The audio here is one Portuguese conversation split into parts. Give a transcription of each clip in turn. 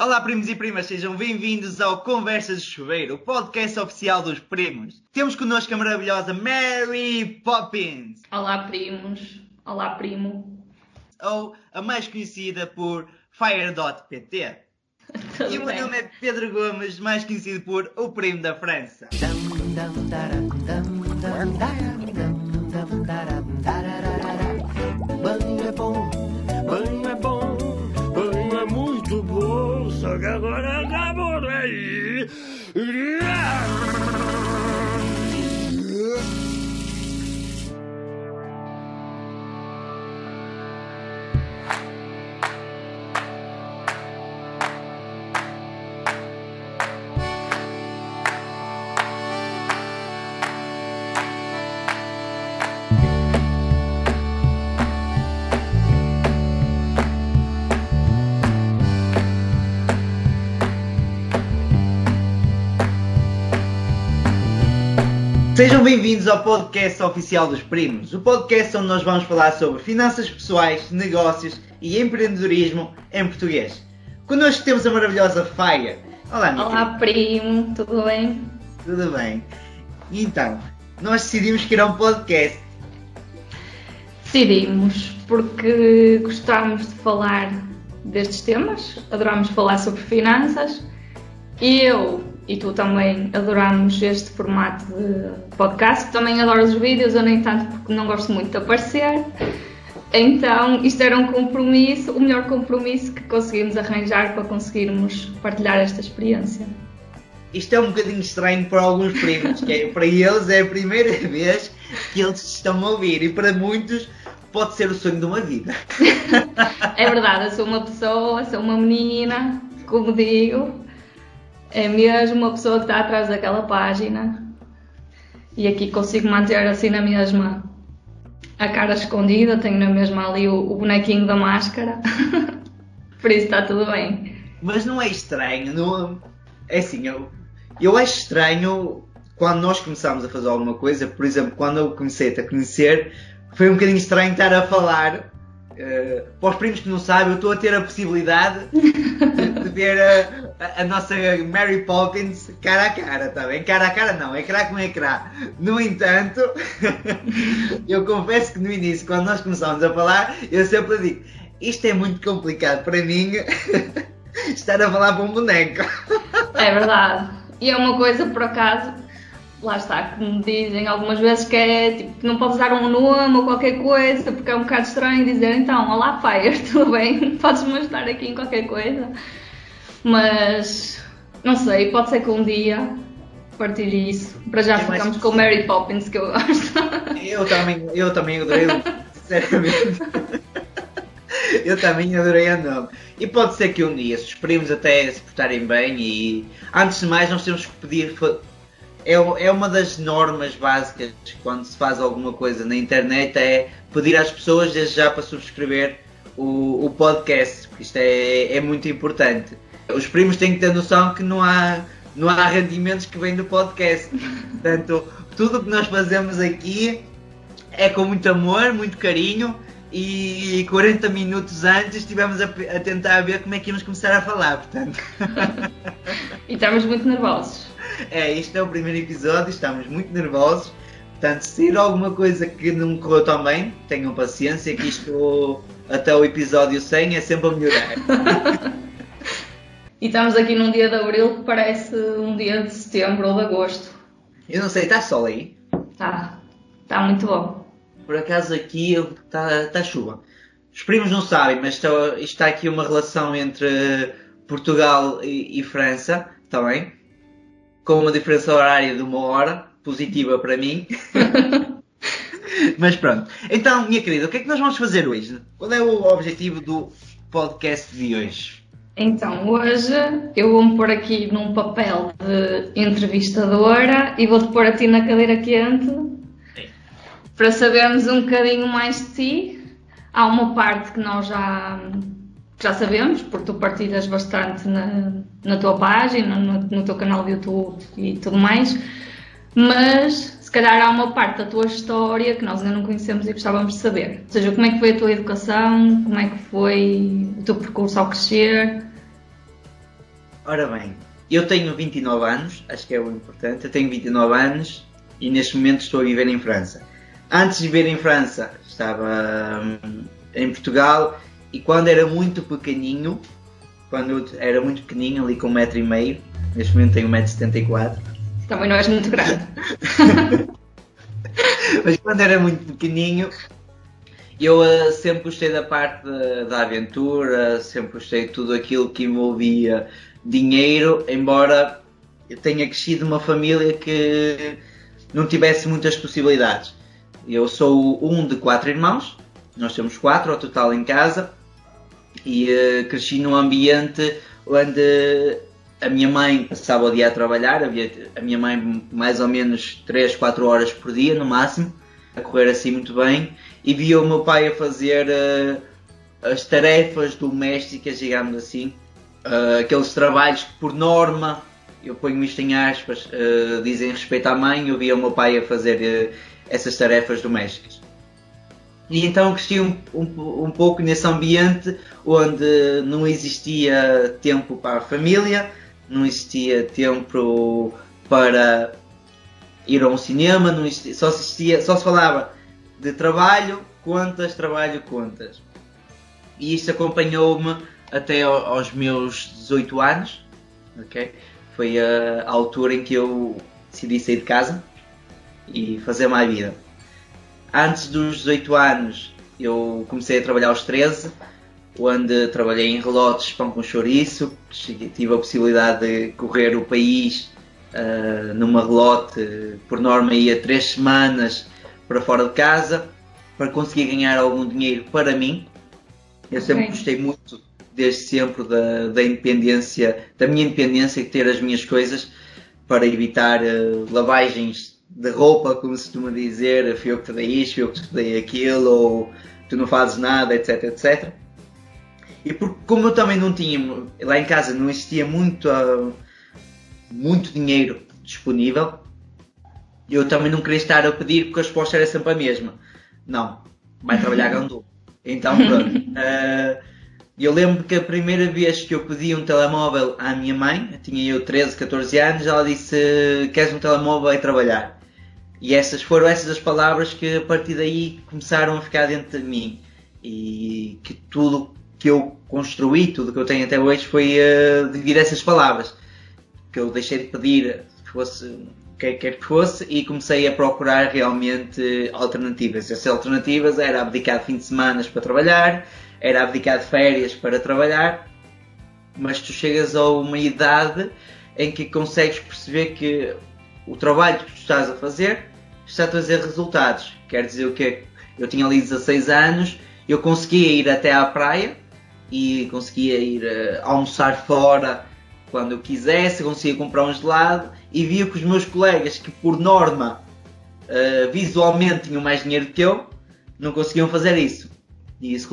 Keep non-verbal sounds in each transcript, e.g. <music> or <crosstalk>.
Olá, primos e primas, sejam bem-vindos ao Conversas de Chuveiro, o podcast oficial dos primos. Temos connosco a maravilhosa Mary Poppins, Olá, primos. Olá, primo. ou a mais conhecida por Fire.pt. E o meu nome é Pedro Gomes, mais conhecido por O Primo da França. Yeah! Sejam bem-vindos ao podcast oficial dos primos, o podcast onde nós vamos falar sobre finanças pessoais, negócios e empreendedorismo em português. Connosco temos a maravilhosa Fire. Olá, minha Olá, primo. Tudo bem? tudo bem? Então, nós decidimos que era um podcast. Decidimos porque gostámos de falar destes temas, adorámos falar sobre finanças e eu e tu também adorámos este formato de podcast. Também adoro os vídeos, eu nem tanto porque não gosto muito de aparecer. Então, isto era um compromisso, o melhor compromisso que conseguimos arranjar para conseguirmos partilhar esta experiência. Isto é um bocadinho estranho para alguns primos, que é, para eles é a primeira <laughs> vez que eles estão a ouvir e para muitos pode ser o sonho de uma vida. <laughs> É verdade, eu sou uma pessoa, sou uma menina, como digo, é mesmo uma pessoa que está atrás daquela página e aqui consigo manter assim na mesma a cara escondida, tenho na mesma ali o, o bonequinho da máscara, <laughs> por isso está tudo bem. Mas não é estranho, não... é assim, eu, eu acho estranho quando nós começamos a fazer alguma coisa, por exemplo, quando eu comecei a conhecer, foi um bocadinho estranho estar a falar. eh, para os primos que não sabem, eu estou a ter a possibilidade de, <laughs> de ver a, a- nossa Mary Poppins cara a cara, está bem? Cara a cara não, ecrã com ecrã. No entanto, <laughs> eu confesso que no início, quando nós começámos a falar, eu sempre digo, isto é muito complicado para mim <laughs> estar a falar para um boneco. É verdade. E é uma coisa, por acaso, lá está, me dizem algumas vezes que é tipo, não podes dar um nome ou qualquer coisa, porque é um bocado estranho dizer então, olá Fire, <laughs> tudo bem? Podes-me ajudar aqui em qualquer coisa. Mas não sei, pode ser que um dia partilhe isso. Para já É ficamos com Mary Poppins que eu gosto. Eu também, eu também adorei, <laughs> sinceramente. Eu também adorei a nome. E pode ser que um dia, se os primos até se portarem bem e antes de mais nós temos que pedir. É, é uma das normas básicas quando se faz alguma coisa na internet é pedir às pessoas desde já para subscrever o, o podcast, porque isto é, é muito importante. Os primos têm que ter noção que não há, não há rendimentos que vêm do podcast. Portanto, tudo o que nós fazemos aqui é com muito amor, muito carinho e 40 minutos antes estivemos a, a tentar ver como é que íamos começar a falar, portanto. e estamos muito nervosos. É, este é o primeiro episódio, estamos muito nervosos. Portanto, se sair alguma coisa que não correu tão bem, tenham paciência que isto até o episódio 100 é sempre a melhorar. <laughs> E estamos aqui num dia de abril que parece um dia de setembro ou de agosto. Eu não sei, está sol aí? Tá, tá muito bom. Por acaso aqui está tá chuva. Os primos não sabem, mas está, está aqui uma relação entre Portugal e, e França, está bem? Com uma diferença horária de uma hora, positiva para mim. <laughs> mas pronto. Então, minha querida, o que é que nós vamos fazer hoje? Qual é o objetivo do podcast de hoje? Então, hoje eu vou-me pôr aqui num papel de entrevistadora e vou-te pôr a ti na cadeira quente para sabermos um bocadinho mais de ti. Há uma parte que nós já, já sabemos, porque tu partilhas bastante na, na tua página, no, no teu canal de YouTube e tudo mais, mas se calhar há uma parte da tua história que nós ainda não conhecemos e gostávamos de saber. Ou seja, como é que foi a tua educação, como é que foi o teu percurso ao crescer. Ora bem, eu tenho 29 anos, acho que é o importante. Eu tenho 29 anos e neste momento estou a viver em França. Antes de viver em França, estava hum, em Portugal e quando era muito pequeninho, quando eu era muito pequeninho, ali com um metro e meio, neste momento tenho 1,74m. Também não és muito grande. <laughs> Mas quando era muito pequeninho, eu uh, sempre gostei da parte da, da aventura, sempre gostei de tudo aquilo que envolvia dinheiro, embora tenha crescido numa família que não tivesse muitas possibilidades. Eu sou um de quatro irmãos, nós temos quatro ao total em casa, e uh, cresci num ambiente onde a minha mãe passava o dia a trabalhar, havia a minha mãe mais ou menos 3, 4 horas por dia no máximo, a correr assim muito bem, e via o meu pai a fazer uh, as tarefas domésticas, digamos assim, uh, aqueles trabalhos que por norma, eu ponho isto em aspas, uh, dizem respeito à mãe, eu via o meu pai a fazer essas tarefas domésticas. E então cresci um, um, um pouco nesse ambiente onde não existia tempo para a família, não existia tempo para ir a um cinema, não existia, só, existia, só se falava de trabalho, contas, trabalho, contas. E isto acompanhou-me até aos meus 18 anos, ok? Foi a, a altura em que eu decidi sair de casa e fazer mais vida. Antes dos 18 anos, eu comecei a trabalhar aos 13, onde trabalhei em relotes, pão com chouriço, tive a possibilidade de correr o país uh, numa relote, por norma ia 3 semanas para fora de casa, para conseguir ganhar algum dinheiro para mim. Eu sempre okay. gostei muito, desde sempre, da, da independência, da minha independência, de ter as minhas coisas, para evitar uh, lavagens de roupa, como se costuma dizer, fui eu que te dei isto, fui eu que te dei aquilo, ou tu não fazes nada, etc, etc. E porque, como eu também não tinha, lá em casa não existia muito, uh, muito dinheiro disponível, eu também não queria estar a pedir porque a resposta era sempre a mesma. Não, vai trabalhar <laughs> gandu. Então pronto. Uh, eu lembro que a primeira vez que eu pedi um telemóvel à minha mãe, tinha eu 13, 14 anos, ela disse: Queres um telemóvel e trabalhar? E essas foram essas as palavras que a partir daí começaram a ficar dentro de mim. E que tudo que eu construí, tudo que eu tenho até hoje, foi uh, devido a essas palavras. Que eu deixei de pedir que fosse o que quer que fosse e comecei a procurar realmente alternativas. Essas alternativas era abdicar de fim de semana para trabalhar, era abdicar de férias para trabalhar, mas tu chegas a uma idade em que consegues perceber que o trabalho que tu estás a fazer está a trazer resultados. Quer dizer o que Eu tinha ali 16 anos, eu conseguia ir até à praia e conseguia ir uh, almoçar fora quando eu quisesse, conseguia comprar um gelado e via que os meus colegas, que por norma uh, visualmente tinham mais dinheiro que eu, não conseguiam fazer isso. E isso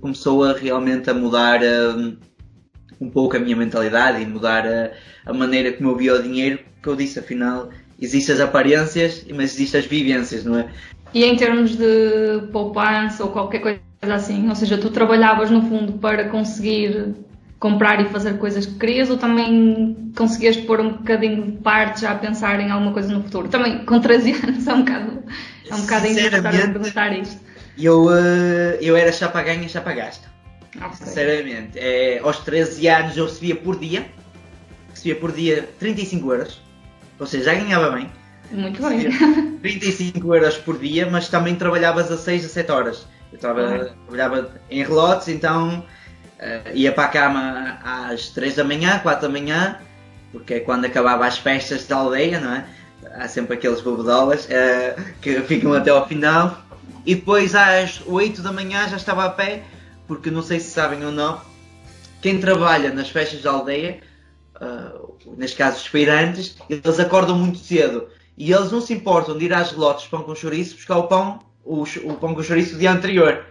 começou a realmente a mudar uh, um pouco a minha mentalidade e mudar a, a maneira como eu via o dinheiro, que eu disse, afinal, existem as aparências, mas existem as vivências, não é? E em termos de poupança ou qualquer coisa assim, ou seja, tu trabalhavas no fundo para conseguir comprar e fazer coisas que querias ou também conseguias pôr um bocadinho de parte já a pensar em alguma coisa no futuro? Também com 13 anos é um bocado, é um bocado perguntar isto. Eu, uh, eu era chapa ganha, chapa gasta. Okay. Sinceramente, é, aos 13 anos eu recebia por dia, recebia por dia 35 euros, ou seja, já ganhava bem. Muito bem. 35 <laughs> euros por dia, mas também trabalhavas a 6 a 7 horas. Eu tava, trabalhava em relotes, então uh, ia para a cama às 3 da manhã, 4 da manhã, porque é quando acabava as festas da aldeia, não é? Há sempre aqueles bobodolas uh, que ficam até ao final. E depois às 8 da manhã já estava a pé, porque não sei se sabem ou não, quem trabalha nas festas da aldeia, uh, neste caso os feirantes, eles acordam muito cedo e eles não se importam de ir às lotes pão com chouriço buscar o pão o, o pão com chouriço do dia anterior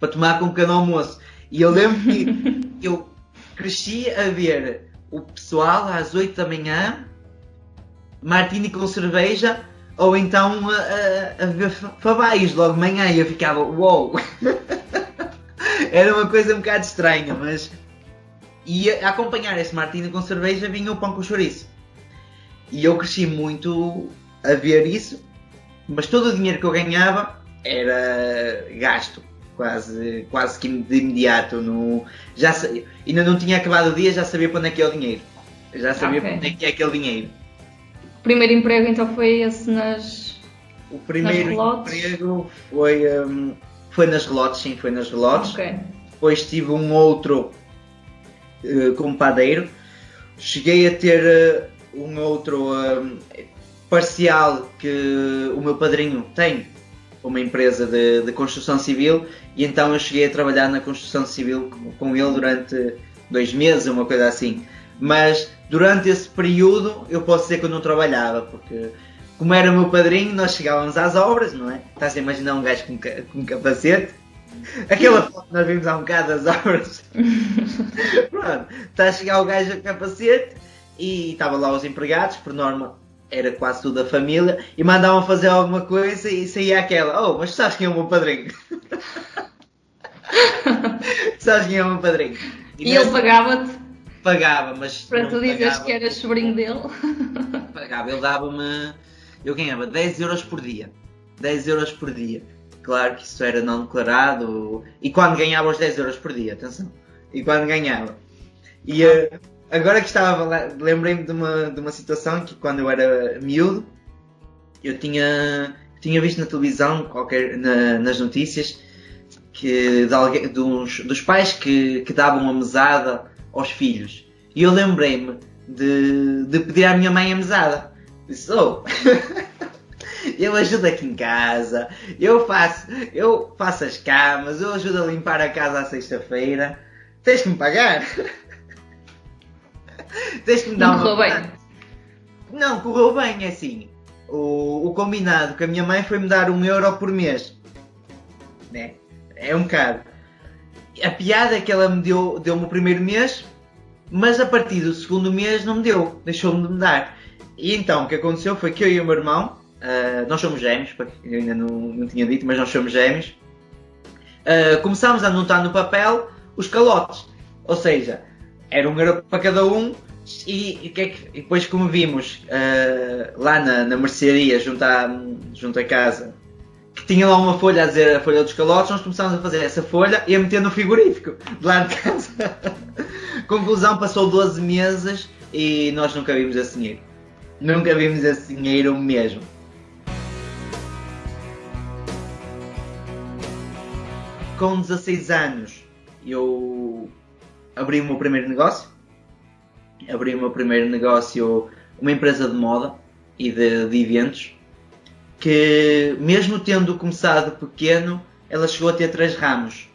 para tomar com um pequeno almoço. E eu lembro que <laughs> eu cresci a ver o pessoal às 8 da manhã, martini com cerveja, ou então a, a, a ver fabais logo de manhã e eu ficava, uou! Wow. <laughs> Era uma coisa um bocado estranha, mas. E a acompanhar esse martini com cerveja vinha o pão com chouriço. E eu cresci muito a ver isso, mas todo o dinheiro que eu ganhava era gasto, quase, quase que de imediato. No, já, ainda não tinha acabado o dia, já sabia para onde é que é o dinheiro. Já sabia okay. para onde é que é aquele dinheiro. O primeiro emprego então foi esse nas. O primeiro emprego foi, um, foi nas relotes, sim, foi nas relotes. Okay. Depois tive um outro uh, como padeiro. Cheguei a ter uh, um outro uh, parcial que o meu padrinho tem, uma empresa de, de, construção civil, e então eu cheguei a trabalhar na construção civil com, com ele durante dois meses, uma coisa assim. Mas durante esse período eu posso dizer que eu não trabalhava, porque como era o meu padrinho, nós chegávamos às obras, não é? Estás a imaginar um gajo com, com capacete? Aquela foto que nós vimos há um bocado das obras. <laughs> Pronto, está a chegar o gajo com capacete e estava lá os empregados, por norma era quase tudo a família, e mandavam fazer alguma coisa e saía aquela, oh, mas sabes quem é o meu padrinho? <laughs> sabes quem é o meu padrinho? E, e ele pagava-te? Pagava, mas. Para tu dizeres que eras sobrinho dele? <laughs> Pagava, ele dava-me. Eu ganhava 10 euros por dia. 10 euros por dia. Claro que isso era não declarado. E quando ganhava os 10 euros por dia, atenção. E quando ganhava. E uh, agora que estava lembrei-me de uma, de uma situação que quando eu era miúdo, eu tinha, tinha visto na televisão, qualquer, na, nas notícias, que de alguém, dos, dos pais que, que davam uma mesada aos filhos. E eu lembrei-me de, de pedir à minha mãe a mesada. Disse, oh, <laughs> eu ajudo aqui em casa, eu faço, eu faço as camas, eu ajudo a limpar a casa à sexta-feira. Tens que me pagar. <laughs> Tens que me dar Não uma. Correu bem. Não, correu bem, é assim. O, o combinado com a minha mãe foi me dar um euro por mês. Né? É um bocado. A piada que ela me deu, deu-me o primeiro mês, mas a partir do segundo mês não me deu, deixou-me de me dar. E então o que aconteceu foi que eu e o meu irmão, uh, nós somos gêmeos, para eu ainda não, não tinha dito, mas nós somos gêmeos, uh, começámos a anotar no papel os calotes. Ou seja, era um euro para cada um, e, e, que é que, e depois como vimos uh, lá na, na mercearia junto à, junto à casa tinha lá uma folha a dizer a folha dos calotes, nós começámos a fazer essa folha e a meter no frigorífico de lá de casa. <laughs> Conclusão, passou 12 meses e nós nunca vimos esse dinheiro. Nunca vimos esse dinheiro mesmo. Com 16 anos eu abri o meu primeiro negócio. Abri o meu primeiro negócio, uma empresa de moda e de, de eventos que mesmo tendo começado pequeno, ela chegou a ter três ramos.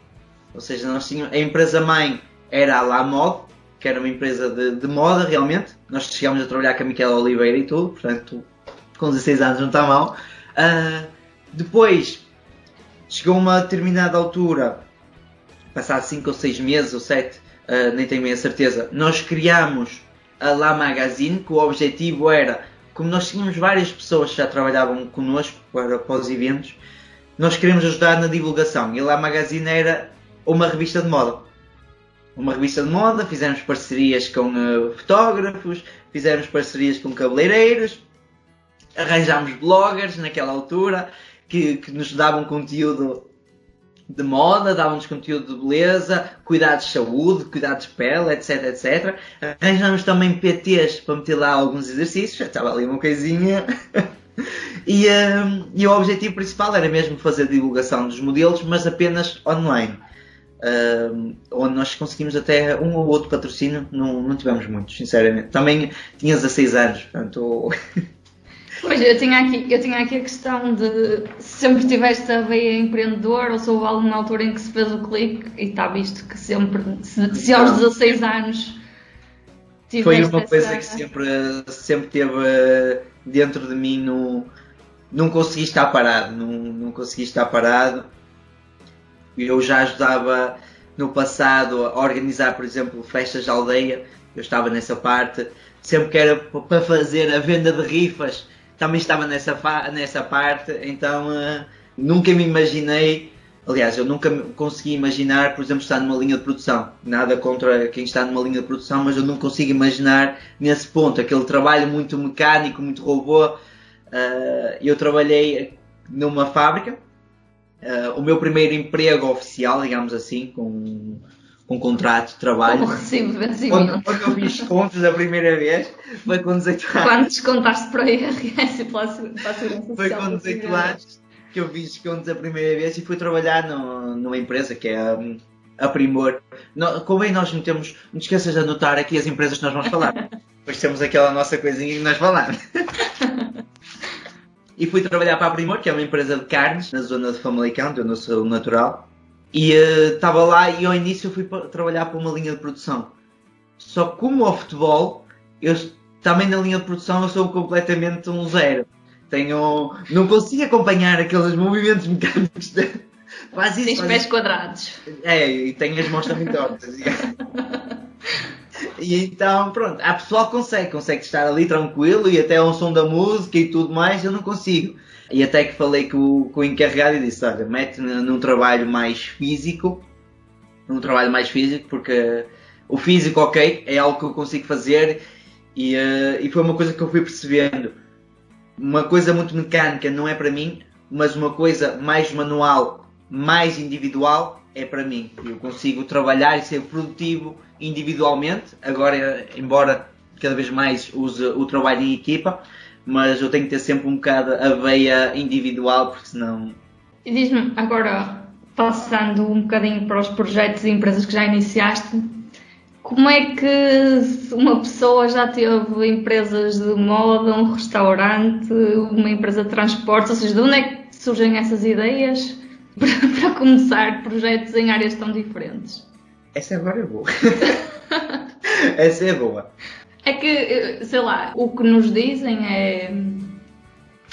Ou seja, nós tínhamos, a empresa mãe era a La Mode, que era uma empresa de, de, moda realmente. Nós chegámos a trabalhar com a Miquela Oliveira e tudo, portanto, com 16 anos não está mal. Uh, depois, chegou uma determinada altura, passado 5 ou 6 meses ou 7, uh, ah, nem tenho bem a certeza, nós criámos a La Magazine, que o objetivo era como nós tínhamos várias pessoas que já trabalhavam connosco para, para os eventos, nós queríamos ajudar na divulgação. E lá a Magazine era uma revista de moda. Uma revista de moda, fizemos parcerias com uh, fotógrafos, fizemos parcerias com cabeleireiros, arranjámos bloggers naquela altura que, que nos davam conteúdo de moda, dávamos conteúdo de beleza, cuidados de saúde, cuidados de pele, etc, etc. Arranjamos também PTs para meter lá alguns exercícios, já estava ali uma coisinha. <laughs> e, um, e, o objetivo principal era mesmo fazer divulgação dos modelos, mas apenas online. Um, onde nós conseguimos até um ou outro patrocínio, não, não tivemos muitos, sinceramente. Também tinha 16 anos, portanto <laughs> Pois, eu tinha, aqui, eu tinha aqui a questão de sempre tiveste a veia empreendedor ou se houve alguma altura em que se fez o clique e está visto que sempre, se, se aos 16 anos Foi uma coisa essa... que sempre, sempre teve eh, dentro de mim, no, não consegui estar parado, não, não consegui estar parado. Eu já ajudava no passado a organizar, por exemplo, festas de aldeia, eu estava nessa parte, sempre que era para fazer a venda de rifas também estava nessa, nessa parte, então uh, nunca me imaginei Aliás, eu nunca consegui imaginar, por exemplo, estar numa linha de produção. Nada contra quem está numa linha de produção, mas eu não consigo imaginar nesse ponto, aquele trabalho muito mecânico, muito robô. Uh, eu trabalhei numa fábrica. Uh, o meu primeiro emprego oficial, digamos assim, com um contrato de trabalho. Como recibo de. Quando, quando eu fiz contos a primeira vez, foi com 18 anos. Quando descontaste para o IRS e para a Segurança? Foi com 18 anos que eu fiz contos a primeira vez e fui trabalhar no, numa empresa que é a, a Primor. Como nós metemos, não te esqueças de anotar aqui as empresas que nós vamos falar. <laughs> Depois temos aquela nossa coisinha que nós falamos. <laughs> e fui trabalhar para a Primor, que é uma empresa de carnes, na zona de Famalicão, eu não sou natural. E estava uh, lá e ao início fui para, trabalhar para uma linha de produção. Só como ao futebol, eu também na linha de produção eu sou completamente um zero. Tenho, não consigo acompanhar aqueles movimentos mecânicos. De, <laughs> faz isso, Tens faz pés isso. quadrados. É, e tenho as mãos também tortas. e então, pronto, a pessoal consegue, consegue estar ali tranquilo e até ao som da música e tudo mais, eu não consigo. E até que falei com, com o encarregado e disse: Olha, mete num trabalho mais físico, num trabalho mais físico, porque o físico, ok, é algo que eu consigo fazer e, uh, e foi uma coisa que eu fui percebendo. Uma coisa muito mecânica não é para mim, mas uma coisa mais manual, mais individual é para mim. Eu consigo trabalhar e ser produtivo individualmente, agora, embora cada vez mais use o trabalho em equipa, mas eu tenho que ter sempre um bocado a veia individual, porque senão. E diz-me, agora, passando um bocadinho para os projetos e empresas que já iniciaste, como é que uma pessoa já teve empresas de moda, um restaurante, uma empresa de transportes, ou seja, de onde é que surgem essas ideias <laughs> para, para começar projetos em áreas tão diferentes? Essa agora é boa. <laughs> Essa é boa. É que, sei lá, o que nos dizem é.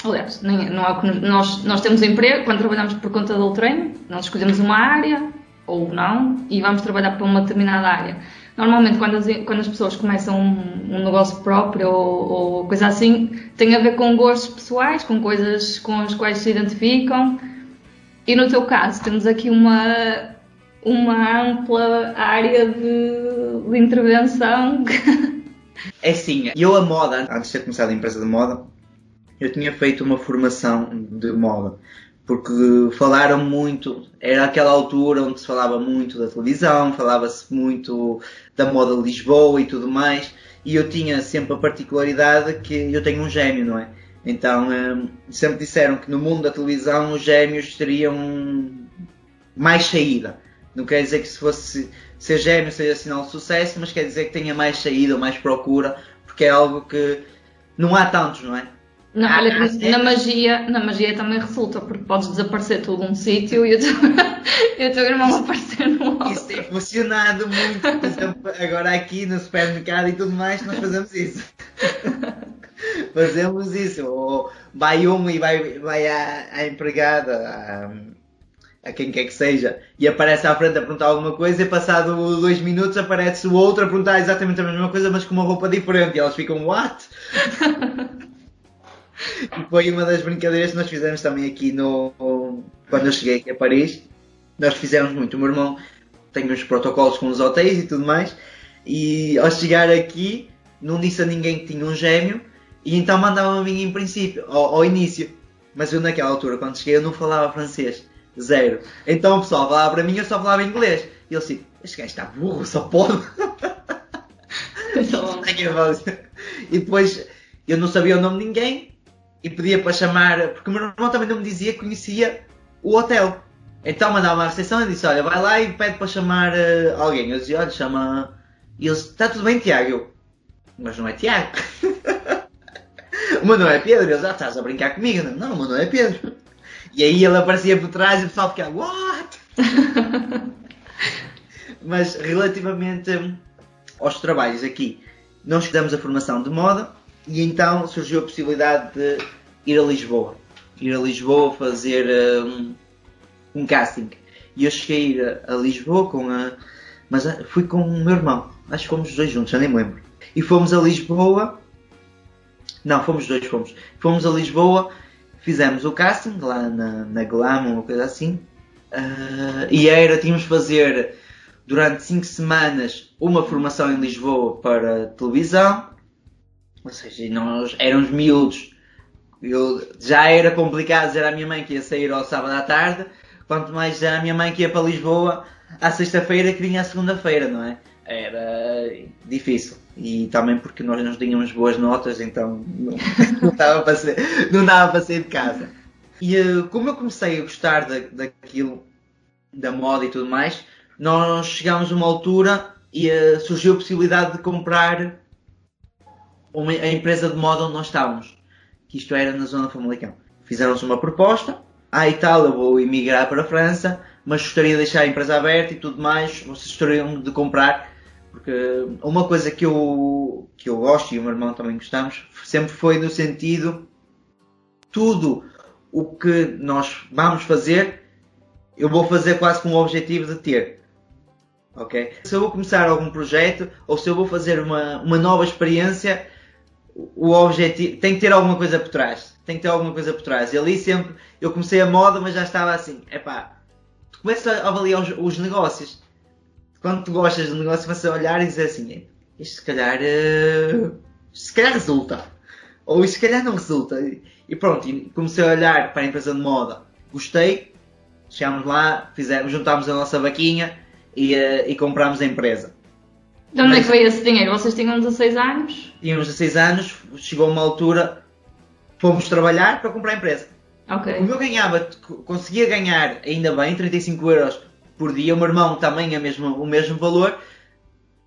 Aliás, nem, não que nos, nós, nós temos emprego quando trabalhamos por conta do treino, nós escolhemos uma área ou não e vamos trabalhar para uma determinada área. Normalmente, quando as, quando as pessoas começam um, um negócio próprio ou, ou, coisa assim, tem a ver com gostos pessoais, com coisas com as quais se identificam. E no teu caso, temos aqui uma, uma ampla área de, de intervenção <laughs> É sim, eu a moda, antes de ter começado a empresa de moda, eu tinha feito uma formação de moda. Porque falaram muito, era aquela altura onde se falava muito da televisão, falava-se muito da moda de Lisboa e tudo mais, e eu tinha sempre a particularidade que eu tenho um gêmeo, não é? Então hum, sempre disseram que no mundo da televisão os gêmeos teriam mais saída. Não quer dizer que se fosse ser gêmeo seja sinal de sucesso, mas quer dizer que tenha mais saída, mais procura, porque é algo que não há tantos, não é? Não, ah, olha, na magia, na magia também resulta, porque podes desaparecer tudo um sítio e o teu, <laughs> e o teu irmão aparecer no outro. Isso tem funcionado muito, por exemplo, agora aqui no supermercado e tudo mais, nós fazemos isso. <laughs> fazemos isso. Ou vai uma e vai, vai à, à empregada, à, a quem quer que seja, e aparece à frente a perguntar alguma coisa, e passado dois minutos aparece o outro a perguntar exatamente a mesma coisa, mas com uma roupa diferente, e elas ficam, what? <laughs> e foi uma das brincadeiras que nós fizemos também aqui no. Quando eu cheguei aqui a Paris, nós fizemos muito. O meu irmão tem uns protocolos com os hotéis e tudo mais, e ao chegar aqui, não disse a ninguém que tinha um gêmeo, e então mandava a mim em princípio, ao, ao início. Mas eu naquela altura, quando cheguei, eu não falava francês. Zero. Então o pessoal falava para mim, eu só falava inglês. E eu assim, este gajo está burro, só pode. e depois eu não sabia o nome de ninguém e pedia para chamar, porque o meu irmão também não me dizia que conhecia o hotel. Então mandava uma recepção e disse: Olha, vai lá e pede para chamar uh, alguém. Eu dizia: Olha, chama. E eles: Está tudo bem, Tiago? Eu, Mas não é Tiago. <laughs> o meu nome é Pedro. Eles: Ah, estás a brincar comigo? Não, não o meu nome é Pedro. E aí ele aparecia por trás e o pessoal ficava, what? <laughs> Mas relativamente aos trabalhos aqui, nós fizemos a formação de moda e então surgiu a possibilidade de ir a Lisboa. Ir a Lisboa fazer um, um casting. E eu cheguei a, a Lisboa com a. Mas fui com o meu irmão. Acho que fomos os dois juntos, já nem me lembro. E fomos a Lisboa. Não, fomos dois, fomos. Fomos a Lisboa Fizemos o casting lá na, na Glam, uma coisa assim. Uh, e era, tínhamos de fazer durante 5 semanas uma formação em Lisboa para televisão. Ou seja, nós éramos miúdos. Eu, já era complicado dizer à minha mãe que ia sair ao sábado à tarde, quanto mais dizer à minha mãe que ia para Lisboa à sexta-feira que vinha à segunda-feira, não é? Era difícil. E também porque nós não tínhamos boas notas, então não, <laughs> não, dava, para sair de casa. E uh, como eu comecei a gostar da, daquilo, da moda e tudo mais, nós chegámos a uma altura e uh, surgiu a possibilidade de comprar uma, a empresa de moda onde nós estávamos, que isto era na zona Famalicão. Fizeram-nos uma proposta, ah e tal, eu vou emigrar para a França, mas gostaria de deixar a empresa aberta e tudo mais, vocês gostariam de comprar, porque uma coisa que eu, que eu gosto e o meu irmão também gostamos, sempre foi no sentido, tudo o que nós vamos fazer, eu vou fazer quase com o objetivo de ter. Ok? Se eu vou começar algum projeto ou se eu vou fazer uma, uma nova experiência, o objetivo tem que ter alguma coisa por trás. Tem que ter alguma coisa por trás. E ali sempre eu comecei a moda, mas já estava assim, epá, tu começas a avaliar os, os negócios. Quando tu gostas do negócio, a olhar e dizer assim, isto se calhar uh, se calhar resulta. Ou isto se calhar não resulta. E pronto, e comecei a olhar para a empresa de moda. Gostei, chegámos lá, fizemos, juntámos a nossa vaquinha e, uh, e comprámos a empresa. De onde é que veio esse dinheiro? Vocês tinham 16 anos? Tínhamos 16 anos, chegou uma altura, fomos trabalhar para comprar a empresa. Ok. Como eu ganhava, conseguia ganhar ainda bem 35 euros por dia, o meu irmão também é mesmo, o mesmo valor,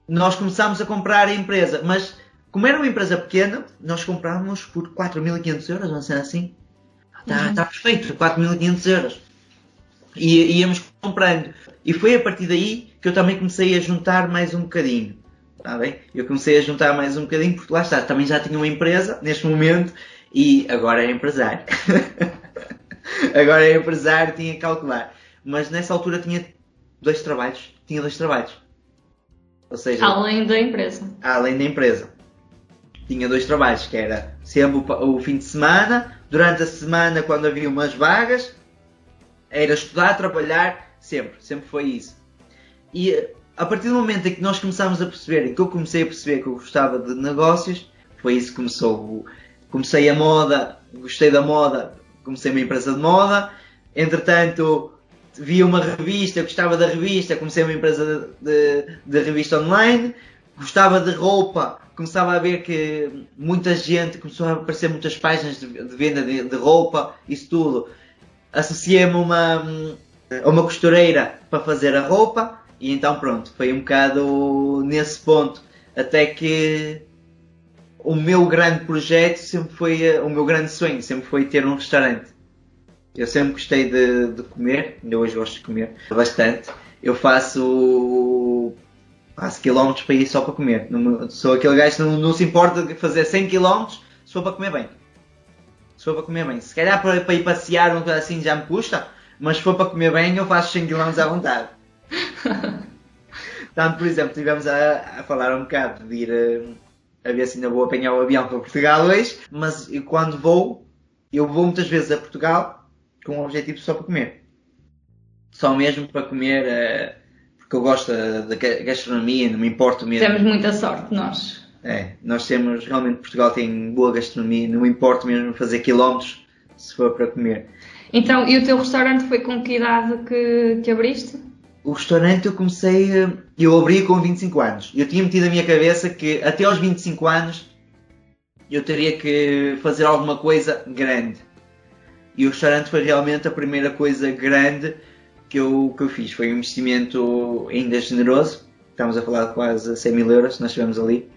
nós começámos a comprar a empresa, mas como era uma empresa pequena, nós comprámos por 4.500 euros, não sei assim. Está Uhum. tá perfeito, 4.500 euros. E íamos comprando. E foi a partir daí que eu também comecei a juntar mais um bocadinho. Está bem? Eu comecei a juntar mais um bocadinho porque lá está, também já tinha uma empresa neste momento e agora é empresário. <laughs> agora é empresário, tinha que calcular. Mas nessa altura tinha dois trabalhos. Tinha dois trabalhos. Ou seja, Além da empresa. além da empresa. Tinha dois trabalhos, que era sempre o, fim de semana, durante a semana quando havia umas vagas, era estudar, trabalhar, sempre, sempre foi isso. E eh, a partir do momento em que nós começámos a perceber, e que eu comecei a perceber que eu gostava de negócios, foi isso que começou. Comecei a moda, gostei da moda, comecei uma empresa de moda, entretanto vi uma revista, gostava da revista, comecei uma empresa de, de, revista online, gostava de roupa, começava a ver que muita gente, começou a aparecer muitas páginas de, de venda de, de roupa, isso tudo. Associei-me a uma, uma costureira para fazer a roupa e então pronto, foi um bocado nesse ponto. Até que o meu grande projeto sempre foi, o meu grande sonho sempre foi ter um restaurante. Eu sempre gostei de, de comer, ainda hoje gosto de comer bastante. Eu faço faço quilómetros para ir só para comer. Não sou aquele gajo que não, não se importa de fazer 100 quilómetros se for para comer bem. Se for para comer bem. Se calhar para, para ir passear coisa assim já me custa, mas se for para comer bem eu faço 100 km à vontade. Tanto, <laughs> por exemplo, estivemos a, a falar um bocado de ir eh, a ver se ainda vou apanhar o avião para Portugal hoje, mas eu, quando vou, eu vou muitas vezes a Portugal com o objetivo só para comer. Só mesmo para comer, eh, porque eu gosto da, da ga- gastronomia, não me importo mesmo. Temos muita sorte, nós. É, nós temos, realmente Portugal tem boa gastronomia, não me importa mesmo fazer quilómetros se for para comer. Então, e o teu restaurante foi com que idade que, que abriste? O restaurante eu comecei, eh, eu abri com 25 anos. Eu tinha metido na minha cabeça que até aos 25 anos eu teria que fazer alguma coisa grande. E o restaurante foi realmente a primeira coisa grande que eu, que eu fiz. Foi um investimento ainda generoso. Estamos a falar de quase 100 mil euros, nós estivemos ali.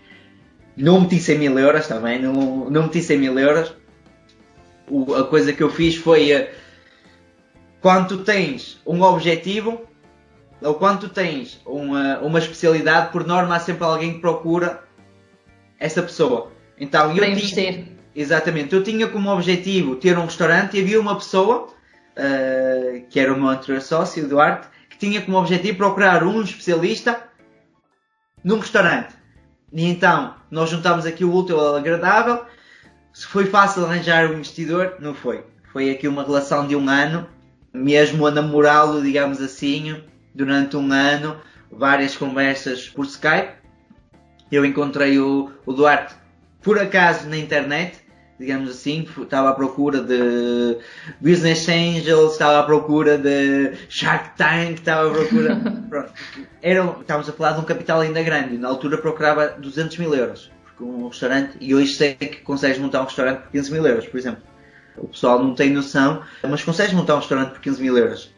Não meti 100 mil euros, está bem? Não, não meti 100 mil euros. O- a coisa que eu fiz foi eh, quando tens um objetivo ou quando tu tens uma, uma especialidade, por norma há sempre alguém que procura essa pessoa. Então eu Para investir. Exatamente, eu tinha como objetivo ter um restaurante e havia uma pessoa eh, que era o meu anterior sócio, o Duarte, que tinha como objetivo procurar um especialista num restaurante. E então nós juntámos aqui o útil ao agradável. Se foi fácil arranjar um investidor, não foi. Foi aqui uma relação de um ano mesmo a namorá-lo, digamos assim, durante um ano, várias conversas por Skype. Eu encontrei o, o Duarte por acaso na internet, digamos assim, estava à procura de Business Angels, estava à procura de Shark Tank, estava à procura. <laughs> Pronto. Era, estávamos a falar de um capital ainda grande, na altura procurava 200 mil euros por um restaurante e hoje sei que consegues montar um restaurante por 15 mil euros, por exemplo. O pessoal não tem noção, mas consegues montar um restaurante por 15 mil euros.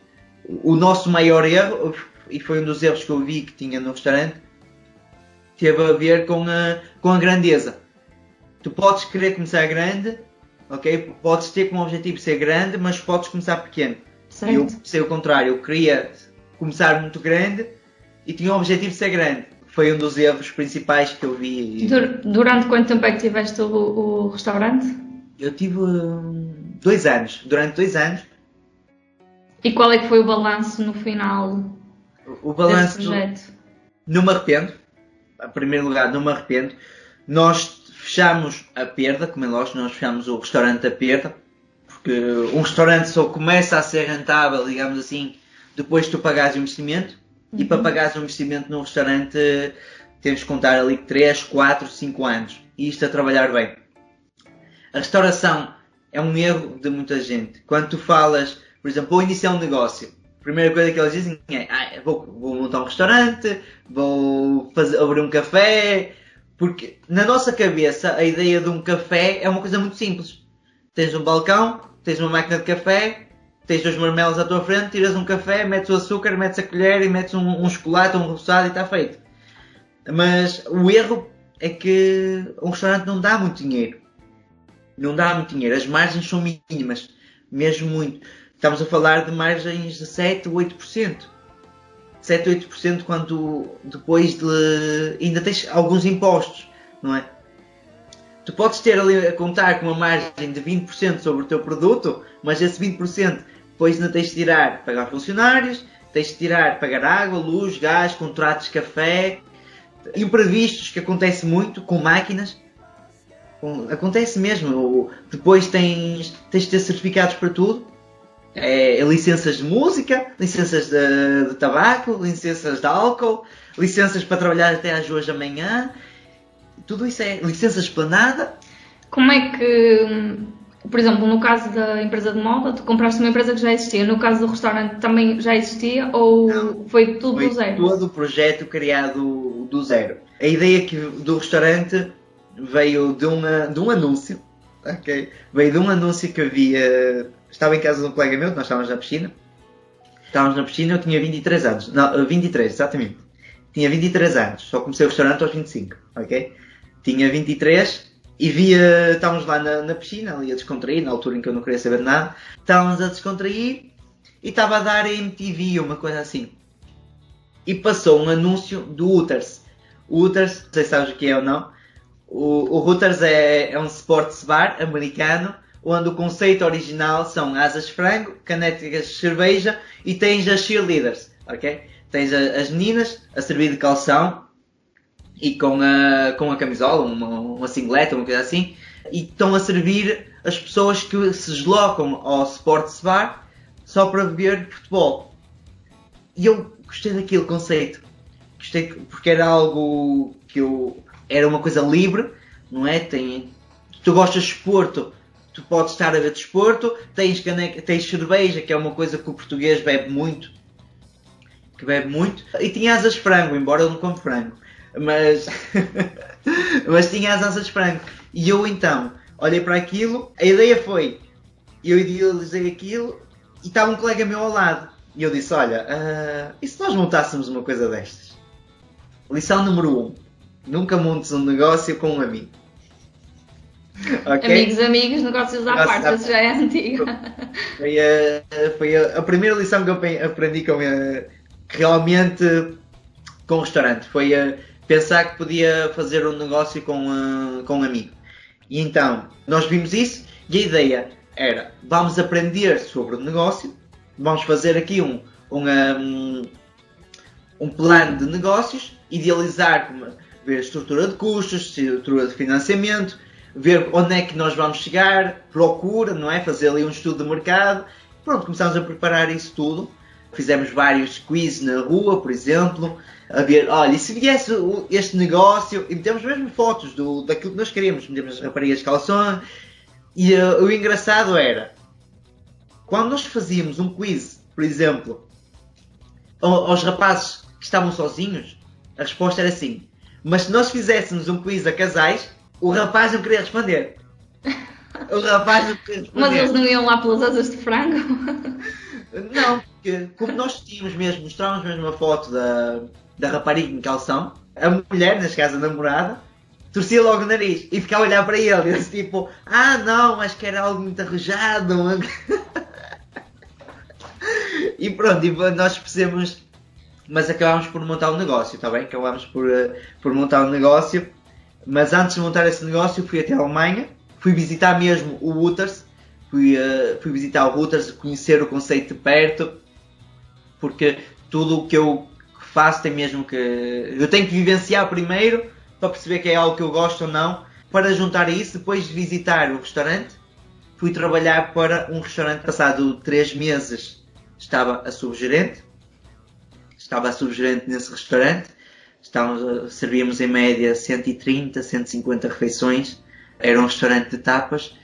O nosso maior erro, e foi um dos erros que eu vi que tinha no restaurante, teve a ver com a, com a grandeza. Tu podes querer começar grande, ok? Podes ter como objetivo ser grande, mas podes começar pequeno. Certo. Eu sei o contrário, eu queria começar muito grande e tinha o objetivo de ser grande. Foi um dos erros principais que eu vi. Dur- Durante quanto tempo é que tiveste o, o restaurante? Eu tive hum, dois anos, durante dois anos, E qual é que foi o balanço no final o desse balanço projeto? não me arrependo. Em primeiro lugar, não me arrependo. Nós fechamos a perda, como é lógico, nós fechamos o restaurante a perda, porque um restaurante só começa a ser rentável, digamos assim, depois de tu pagares o investimento. E para pagares o investimento num restaurante temos que contar ali 3, 4, 5 anos. E isto a trabalhar bem. A restauração é um erro de muita gente. Quando tu falas, por exemplo, vou iniciar um negócio, a primeira coisa que eles dizem é ah, vou, vou montar um restaurante, vou fazer, abrir um café, porque na nossa cabeça a ideia de um café é uma coisa muito simples. Tens um balcão, tens uma máquina de café, tens dois marmelos à tua frente, tiras um café, metes o açúcar, metes a colher e metes um, um chocolate, um roçado e está feito. Mas o erro é que um restaurante não dá muito dinheiro. Não dá muito dinheiro. As margens são mínimas. Mesmo muito. Estamos a falar de margens de 7, 8%. 7, 8% quando depois de. ainda tens alguns impostos, não é? Tu podes ter ali a contar com uma margem de 20% sobre o teu produto, mas esse 20% depois ainda tens de tirar pagar funcionários, tens de tirar pagar água, luz, gás, contratos de café, imprevistos que acontece muito com máquinas. Acontece mesmo. Depois tens, tens de ter certificados para tudo. É, licenças de música, licenças de, de tabaco, licenças de álcool, licenças para trabalhar até às duas da manhã. Tudo isso é licenças esplanada. Como é que, por exemplo, no caso da empresa de moda, tu compraste uma empresa que já existia, no caso do restaurante também já existia ou Não. foi tudo Foi do zero? todo o projeto criado do zero. A ideia que, do restaurante veio de, uma, de um anúncio. ok? Veio de um anúncio que havia. Estava em casa de um colega meu, nós estávamos na piscina. Estávamos na piscina, eu tinha 23 anos. Não, 23, exatamente. Tinha 23 anos, só comecei o restaurante aos 25, ok? Tinha 23 e via. Estávamos lá na, na piscina, ali a descontrair, na altura em que eu não queria saber nada. Estávamos a descontrair e estava a dar MTV, uma coisa assim e passou um anúncio do Hooters. O Hooters, não sei se sabes o que é ou não, o, o é, é um sports bar americano onde o conceito original são asas de frango, canecas de cerveja e tens as cheerleaders, ok? Tens a- as meninas a servir de calção e com a, com a camisola, uma, uma singleta, uma coisa assim, e estão a servir as pessoas que se deslocam ao sports bar só para ver futebol. E eu gostei daquele conceito. Gostei que- porque era algo que eu. Era uma coisa livre, não é? Tem, tu gostas de desporto, tu podes estar a ver desporto, tens, caneca, tens cerveja, que é uma coisa que o português bebe muito. Que bebe muito. E tinha asas de frango, embora eu não como frango. Mas. <laughs> mas tinha as asas de frango. E eu então olhei para aquilo, a ideia foi. Eu idealizei aquilo e estava um colega meu ao lado. E eu disse: Olha, ah, e se nós montássemos uma coisa destas? Lição número 1: um, Nunca montes um negócio com um amigo. Ok? Amigos, amigos, negócios à Negócios parte, essa já é antiga. Foi, a, foi a, a primeira lição que eu aprendi com a, realmente com o restaurante. Foi a pensar que podia fazer um negócio com, a- com um amigo. E então, nós vimos isso e a ideia era, vamos aprender sobre o negócio, vamos fazer aqui um, um, um, um plano de negócios, idealizar, ver a estrutura de custos, estrutura de financiamento, ver onde é que nós vamos chegar, procura, não é? Fazer ali um estudo de mercado, pronto, começámos a preparar isso tudo. Fizemos vários quizzes na rua, por exemplo, a ver, olha, e se viesse este negócio, e metemos mesmo fotos do, daquilo que nós queríamos, metemos as raparigas de calção, e eh, o engraçado era, quando nós fazíamos um quiz, por exemplo, ao- aos rapazes que estavam sozinhos, a resposta era assim, mas se nós fizéssemos um quiz a casais, o rapaz não queria responder. <laughs> O rapaz não queria responder. Mas eles não iam lá pelas asas de frango? <laughs> Não, porque como nós tínhamos mesmo, mostrávamos mesmo a foto da, da rapariga em calção, a mulher, neste caso a namorada, torcia logo o nariz e ficava a olhar para ele, e eu tipo, ah não, acho que era algo muito arrojado. <laughs> e pronto, e nós percebemos, mas acabámos por montar o um negócio, está bem? Acabámos por, eh, por montar o um negócio, mas antes de montar esse negócio fui até a Alemanha, fui visitar mesmo o Wooters, fui, eh, fui visitar o Wooters, conhecer o conceito de perto, porque tudo o que eu faço tem mesmo que. Eu tenho que vivenciar primeiro para perceber que é algo que eu gosto ou não. Para juntar isso, depois de visitar o restaurante, fui trabalhar para um restaurante. Passado três meses, estava a subgerente. Estava a subgerente nesse restaurante. Estávamos, servíamos em média 130, 150 refeições. Era um restaurante de tapas.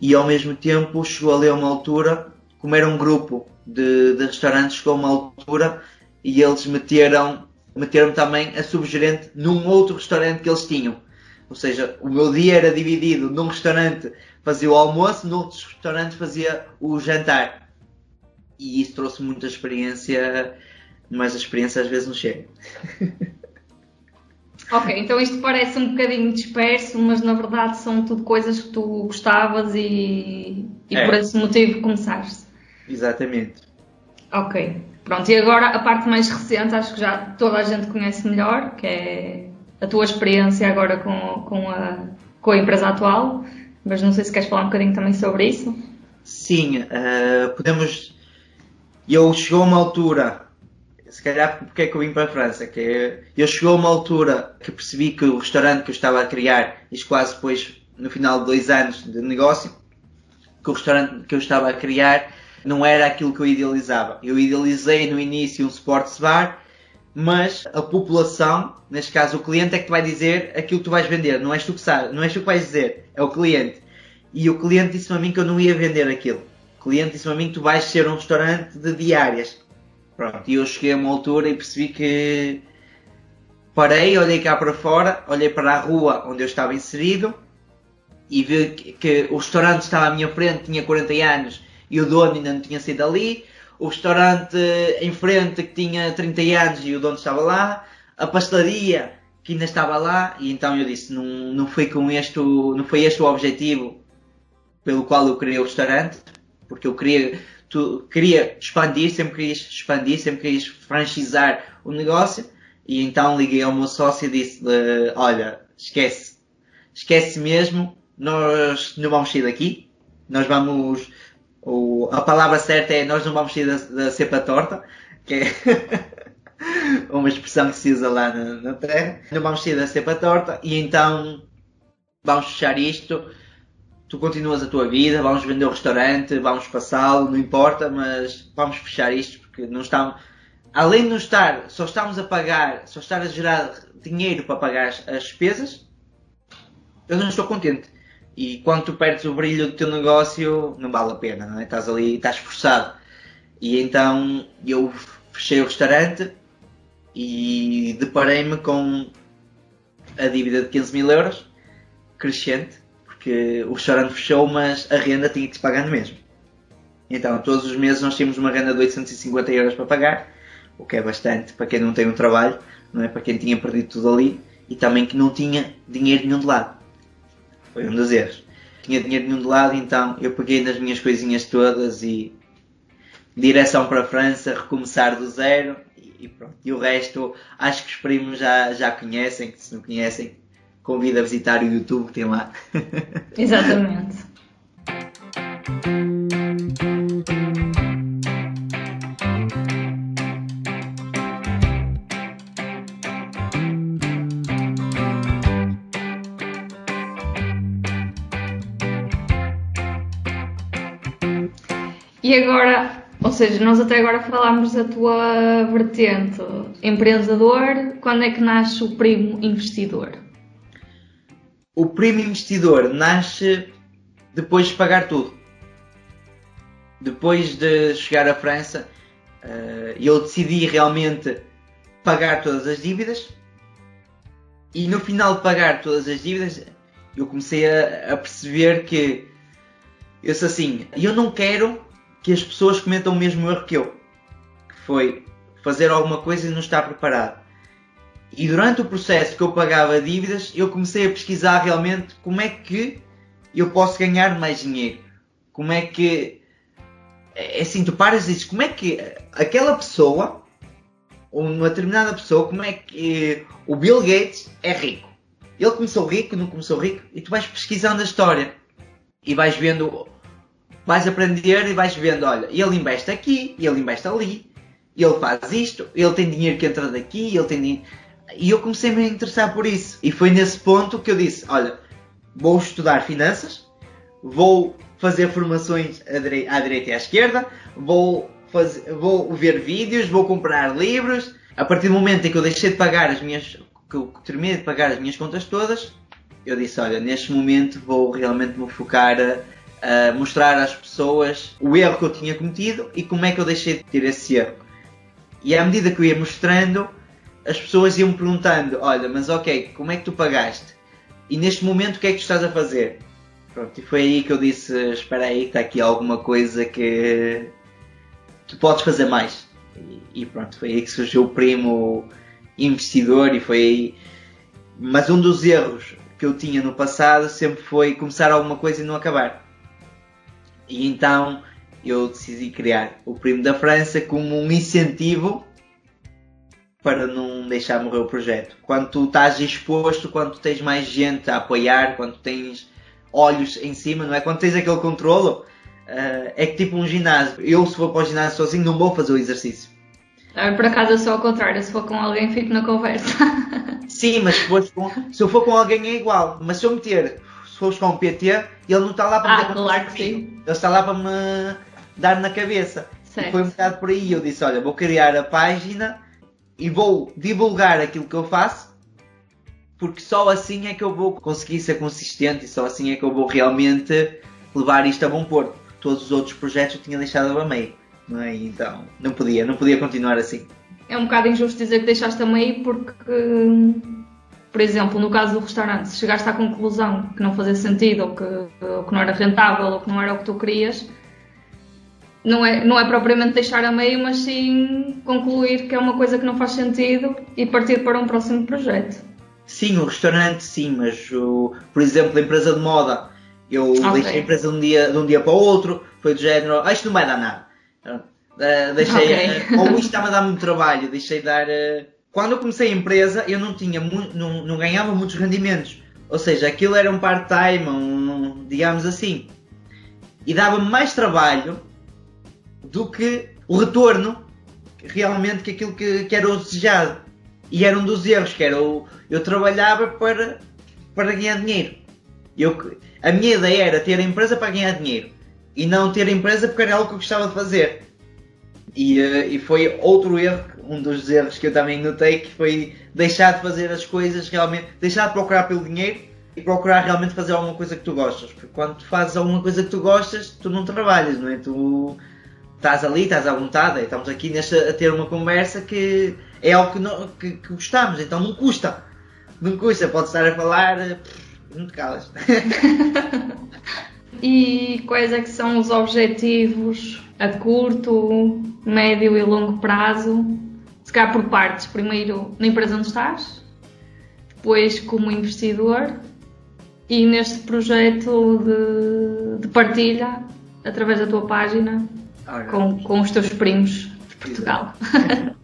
E ao mesmo tempo chegou ali a uma altura, como era um grupo de, de restaurantes, chegou a uma altura e eles meteram, meteram também a subgerente num outro restaurante que eles tinham. Ou seja, o meu dia era dividido num restaurante fazia o almoço, num outro restaurante fazia o jantar. E isso trouxe muita experiência, mas a experiência às vezes não chega. <laughs> ok, então isto parece um bocadinho disperso, mas na verdade são tudo coisas que tu gostavas e, e É. por esse motivo começaste. Exatamente. Ok, pronto. E agora a parte mais recente, acho que já toda a gente conhece melhor, que é a tua experiência agora com, com, a, com a empresa atual. Mas não sei se queres falar um bocadinho também sobre isso. Sim, eh, podemos. Eu chegou a uma altura, se calhar porque é que eu vim para a França, que eu chegou uma altura que percebi que o restaurante que eu estava a criar, isto quase depois, no final de dois anos de negócio, que o restaurante que eu estava a criar não era aquilo que eu idealizava. Eu idealizei no início um sports bar, mas a população, neste caso o cliente, é que vai dizer aquilo que tu vais vender. Não és tu que sabes, não és tu que vais dizer, é o cliente. E o cliente disse-me a mim que eu não ia vender aquilo. O cliente disse-me a mim que tu vais ser um restaurante de diárias. Pronto, e eu cheguei a uma altura e percebi que parei, olhei cá para fora, olhei para a rua onde eu estava inserido e vi que, o restaurante estava à minha frente, tinha 40 anos e o dono ainda não tinha saído ali. O restaurante em frente que tinha 30 anos e o dono estava lá. A pastelaria que ainda estava lá. E então eu disse, não, não, foi com este, não foi este o objetivo pelo qual eu criei o restaurante. Porque eu queria, tu, queria expandir, sempre quis expandir, sempre quis franchizar o negócio. E então liguei ao meu sócio e disse, olha, esquece, esquece mesmo, nós não vamos sair daqui, nós vamos, o, a palavra certa é nós não vamos sair da, da cepa torta, que é <laughs> uma expressão que se usa lá na, na terra, não vamos sair da cepa torta e então vamos fechar isto, tu continuas a tua vida, vamos vender o restaurante, vamos passá-lo, não importa, mas vamos fechar isto porque não estamos, além de não estar, só estamos a pagar, só estar a gerar dinheiro para pagar as, as despesas, eu não estou contente. E quando tu perdes o brilho do teu negócio, não vale a pena, não é? Estás ali, estás forçado. E então eu fechei o restaurante e deparei-me com a dívida de 15 mil euros, crescente, porque o restaurante fechou, mas a renda tinha que se pagar no mesmo. Então, todos os meses nós tínhamos uma renda de 850 euros para pagar, o que é bastante para quem não tem um trabalho, não é? Para quem tinha perdido tudo ali e também que não tinha dinheiro nenhum de lado. Foi um dos erros. Tinha dinheiro nenhum de lado, então eu peguei nas minhas coisinhas todas e direção para a França, recomeçar do zero e, e pronto. E o resto, acho que os primos já, já conhecem, que se não conhecem, convido a visitar o YouTube que tem lá. <laughs> Exatamente. E agora, ou seja, nós até agora falámos da tua vertente empreendedor, quando é que nasce o primo investidor? O primo investidor nasce depois de pagar tudo. Depois de chegar à França, eh, eu decidi realmente pagar todas as dívidas e no final de pagar todas as dívidas eu comecei a, a perceber que eu sou assim, eu não quero que as pessoas cometam o mesmo erro que eu, que foi fazer alguma coisa e não estar preparado. E durante o processo que eu pagava dívidas, eu comecei a pesquisar realmente como é que eu posso ganhar mais dinheiro. Como é que. É assim, tu paras e dizes, como é que aquela pessoa, ou uma determinada pessoa, como é que o Bill Gates é rico? Ele começou rico, não começou rico, e tu vais pesquisando a história e vais vendo, vais aprender e vais vendo, olha, ele investe aqui, ele investe ali, ele faz isto, ele tem dinheiro que entra daqui, ele tem dinheiro. E eu comecei -me a interessar por isso. E foi nesse ponto que eu disse, olha, vou estudar finanças, vou fazer formações à, direi à direita e à esquerda, vou, fazer, vou ver vídeos, vou comprar livros. A partir do momento em que eu deixei de pagar as minhas, que eu terminei de pagar as minhas contas todas, eu disse, olha, neste momento vou realmente me focar a, a mostrar às pessoas o erro que eu tinha cometido e como é que eu deixei de ter esse erro. E à medida que eu ia mostrando, as pessoas iam me perguntando, olha, mas ok, como é que tu pagaste? E neste momento o que é que tu estás a fazer? Pronto, e foi aí que eu disse, espera aí, está aqui alguma coisa que tu podes fazer mais. E, e pronto, foi aí que surgiu o primo investidor e foi aí. Mas um dos erros que eu tinha no passado sempre foi começar alguma coisa e não acabar. E então eu decidi criar o Primo da França como um incentivo para não deixar morrer o projeto. Quando tu estás exposto, quando tu tens mais gente a apoiar, quando tens olhos em cima, não é? Quando tens aquele controlo, uh, é que tipo um ginásio. Eu, se for para o ginásio sozinho, não vou fazer o exercício. Ah, por acaso eu sou ao contrário, se for com alguém, fico na conversa. <laughs> Sim, mas se, com, se eu for com alguém é igual. Mas se eu meter, se fores com um PT, ele não está lá para ah, meter claro que sim. Ele está lá para me dar na cabeça. Certo. E foi um bocado por aí. Eu disse: Olha, vou criar a página e vou divulgar aquilo que eu faço, porque só assim é que eu vou conseguir ser consistente e só assim é que eu vou realmente levar isto a bom porto. Todos os outros projetos eu tinha deixado a meio, não é? Então não podia, não podia continuar assim. É um bocado injusto dizer que deixaste a meio porque, por exemplo, no caso do restaurante, se chegaste à conclusão que não fazia sentido ou que, ou que não era rentável ou que não era o que tu querias, não é, não é propriamente deixar a meio, mas sim concluir que é uma coisa que não faz sentido e partir para um próximo projeto. Sim, o restaurante sim, mas o, por exemplo, a empresa de moda, eu okay. deixei a empresa de um, dia, de um dia para o outro, foi do género, ah, isto não vai dar nada. Uh, deixei, okay. uh, ou isto está-me a dar muito trabalho, deixei de dar. Uh, quando eu comecei a empresa, eu não tinha não, não ganhava muitos rendimentos. Ou seja, aquilo era um part-time, um, digamos assim. E dava-me mais trabalho do que o retorno realmente que aquilo que, que era o desejado. E era um dos erros, que era o, eu trabalhava para, para ganhar dinheiro. Eu, a minha ideia era ter a empresa para ganhar dinheiro e não ter a empresa porque era algo que eu gostava de fazer. E, uh, e foi outro erro, um dos erros que eu também notei, que foi deixar de fazer as coisas realmente, deixar de procurar pelo dinheiro e procurar realmente fazer alguma coisa que tu gostas. Porque quando tu fazes alguma coisa que tu gostas, tu não trabalhas, não é? Tu estás ali, estás à vontade, estamos aqui nesta, a ter uma conversa que é algo que, não, que, que gostamos, então não custa. Não custa, pode estar a falar, não te calas. <laughs> e quais é que são os objetivos a curto, médio e longo prazo? Se calhar por partes, primeiro na empresa onde estás, depois como investidor e neste projeto de, de partilha através da tua página com, com os teus primos de Portugal. <laughs>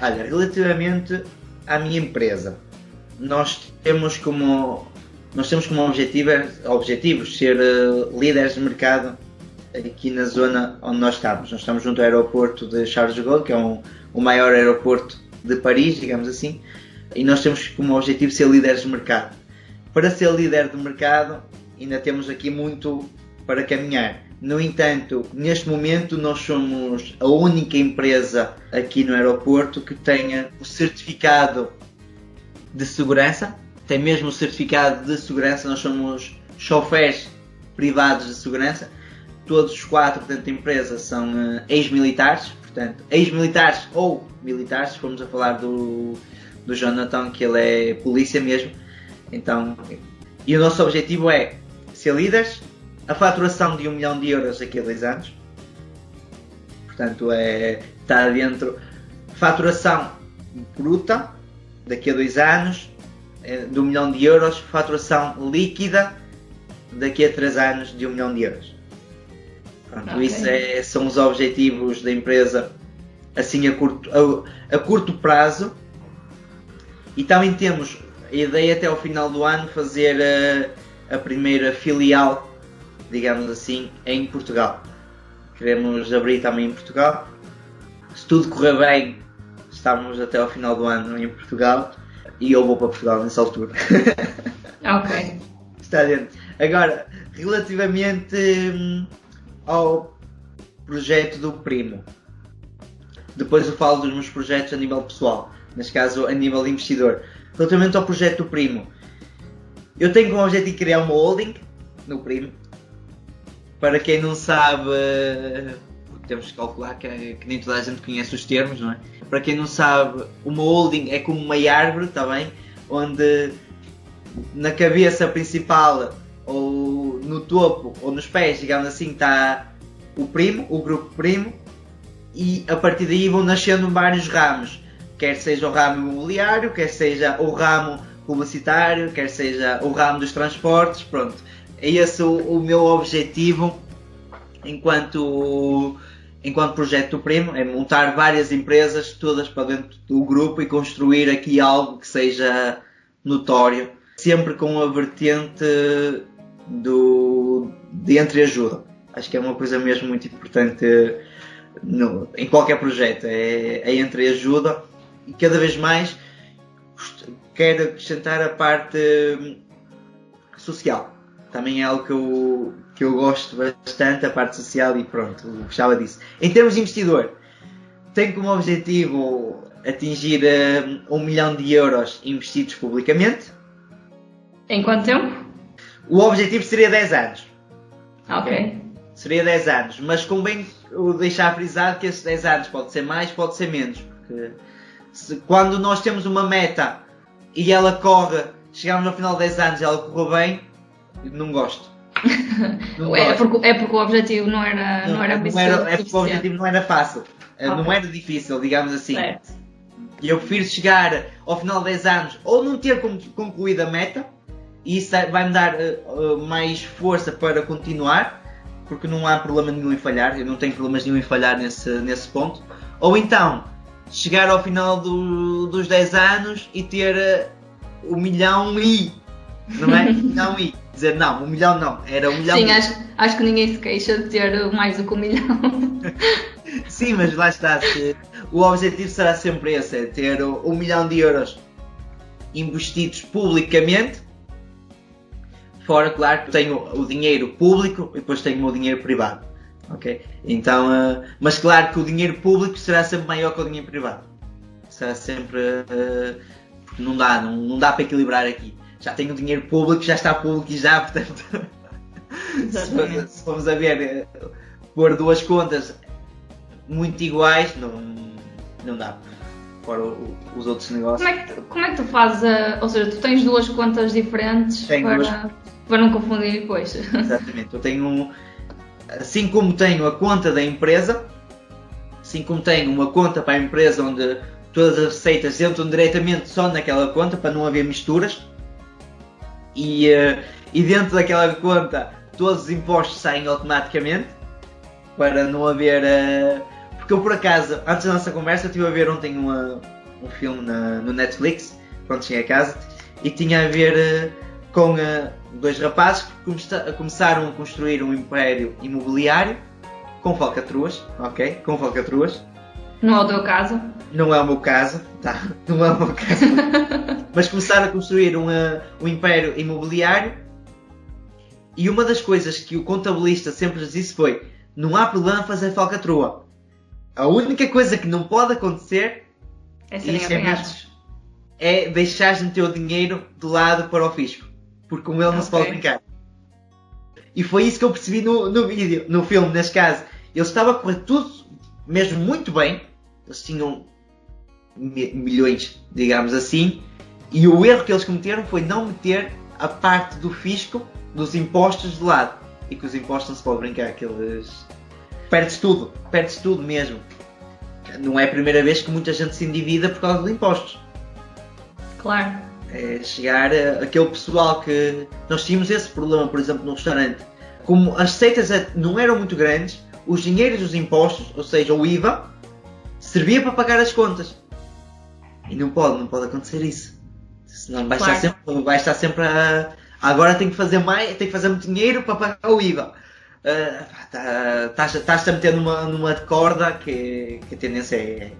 Olha, relativamente à minha empresa, nós temos como nós temos como objetivo, objetivos ser uh, líderes de mercado aqui na zona onde nós estamos. Nós estamos junto ao aeroporto de Charles de Gaulle, que é um, o maior aeroporto de Paris, digamos assim, e nós temos como objetivo ser líderes de mercado. Para ser líder de mercado, ainda temos aqui muito para caminhar. No entanto, neste momento nós somos a única empresa aqui no aeroporto que tenha o certificado de segurança. Tem mesmo o certificado de segurança, nós somos chofés privados de segurança. Todos os quatro dentro da empresa são uh, ex-militares, portanto, ex-militares ou militares, se formos a falar do, do Jonathan, que ele é polícia mesmo. Então, e o nosso objetivo é ser líderes, a faturação de um milhão de euros daqui a dois anos. Portanto, é, está dentro. Faturação bruta daqui a dois anos é, de um milhão de euros, faturação líquida daqui a três anos de um milhão de euros. Pronto, okay. Isso é, são os objetivos da empresa assim a curto, a, a curto prazo. E também temos a ideia até ao final do ano fazer a, a primeira filial, digamos assim, em Portugal. Queremos abrir também em Portugal. Se tudo correr bem, estamos até ao final do ano em Portugal e eu vou para Portugal nessa altura. <laughs> Ok. Está dentro. Agora, relativamente hum, ao projeto do primo. Depois eu falo dos meus projetos a nível pessoal, neste caso a nível de investidor. Relativamente ao projeto do primo, eu tenho como objetivo criar uma holding no primo. Para quem não sabe, temos que calcular que, que, nem toda a gente conhece os termos, não é? Para quem não sabe, uma holding é como uma árvore, está bem? Onde na cabeça principal ou no topo ou nos pés, digamos assim, está o primo, o grupo primo, e a partir daí vão nascendo vários ramos, quer seja o ramo imobiliário, quer seja o ramo publicitário, quer seja o ramo dos transportes, pronto. É esse o, o meu objetivo enquanto enquanto projeto do Primo, é montar várias empresas todas para dentro do grupo e construir aqui algo que seja notório, sempre com a vertente do, de entreajuda. Acho que é uma coisa mesmo muito importante no, em qualquer projeto, é a entreajuda e cada vez mais quero acrescentar a parte social. Também é algo que eu, que eu gosto bastante, a parte social e pronto, gostava disso. Em termos de investidor, tenho como objetivo atingir um, um milhão de euros investidos publicamente. Em quanto tempo? O objetivo seria 10 anos. Ok. Seria 10 anos, mas convém deixar frisado que esses 10 anos pode ser mais, pode ser menos. Porque se, quando nós temos uma meta e ela corre, chegamos ao final de 10 anos e ela correu bem, não gosto. <laughs> Não é, gosto. Porque, é porque o objetivo não era, não, não era não era, É porque o objetivo não era fácil. Okay. Não era difícil, digamos assim. E eu prefiro chegar ao final de 10 anos ou não ter concluído a meta e isso vai-me dar uh, mais força para continuar, porque não há problema nenhum em falhar, eu não tenho problemas nenhum em falhar nesse, nesse ponto. Ou então, chegar ao final do, dos 10 anos e ter uh, o milhão e. Não é? milhão e. Dizer não, um milhão não, era um milhão. Sim, acho, acho que ninguém se queixa de ter mais do que um milhão. <laughs> Sim, mas lá está. Se, o objetivo será sempre esse: é ter um milhão de euros investidos publicamente Fora, claro, que tenho o dinheiro público e depois tenho o meu dinheiro privado. Ok? Então, uh, mas claro que o dinheiro público será sempre maior que o dinheiro privado. Será sempre. Uh, porque não dá, não, não dá para equilibrar aqui. Já tenho o dinheiro público, já está público e já, portanto. se, se formos a ver, uh, pôr duas contas muito iguais, não, não dá fora os outros negócios. Como é que, como é que tu fazes? A, ou seja, tu tens duas contas diferentes Tenho para. Duas para não confundir depois. Exatamente. Eu tenho, assim como tenho a conta da empresa, assim como tenho uma conta para a empresa onde todas as receitas entram diretamente só naquela conta para não haver misturas. E, uh, e dentro daquela conta todos os impostos saem automaticamente para não haver. Uh, porque eu por acaso, antes da nossa conversa, estive a ver ontem uma, um filme na, no Netflix, quando cheguei a casa, e tinha a ver uh, com dois rapazes que começaram a construir um império imobiliário com falcatruas, ok? Com falcatruas. Não é o teu caso? Não é o meu caso, tá? Não é o meu caso. <laughs> Mas começaram a construir um, uh, um império imobiliário E uma das coisas que o contabilista sempre lhes disse foi: não há problema fazer falcatrua. A única coisa que não pode acontecer É serem é, apanhados. é deixares o dinheiro de lado para o fisco. Porque com ele não se pode brincar. E foi isso que eu percebi no, no vídeo, no filme, neste caso. Ele estava a correr tudo mesmo muito bem. Eles tinham mi- milhões, digamos assim. E o erro que eles cometeram foi não meter a parte do fisco, dos impostos de lado. E que os impostos não se pode brincar, que eles... Perdes tudo, perdes tudo mesmo. Não é a primeira vez que muita gente se endivida por causa de impostos. Claro. É chegar a- aquele pessoal que nós tínhamos esse problema, por exemplo, no restaurante. Como as receitas é- não eram muito grandes, os dinheiros dos impostos, ou seja, o IVA, servia para pagar as contas. E não pode, não pode acontecer isso. Senão vai, Claro. estar sempre, vai estar sempre a. Agora tem que fazer mais, tem que fazer muito dinheiro para pagar o IVA. Ah, tá- Estás estás a meter numa, numa corda que, que a tendência é,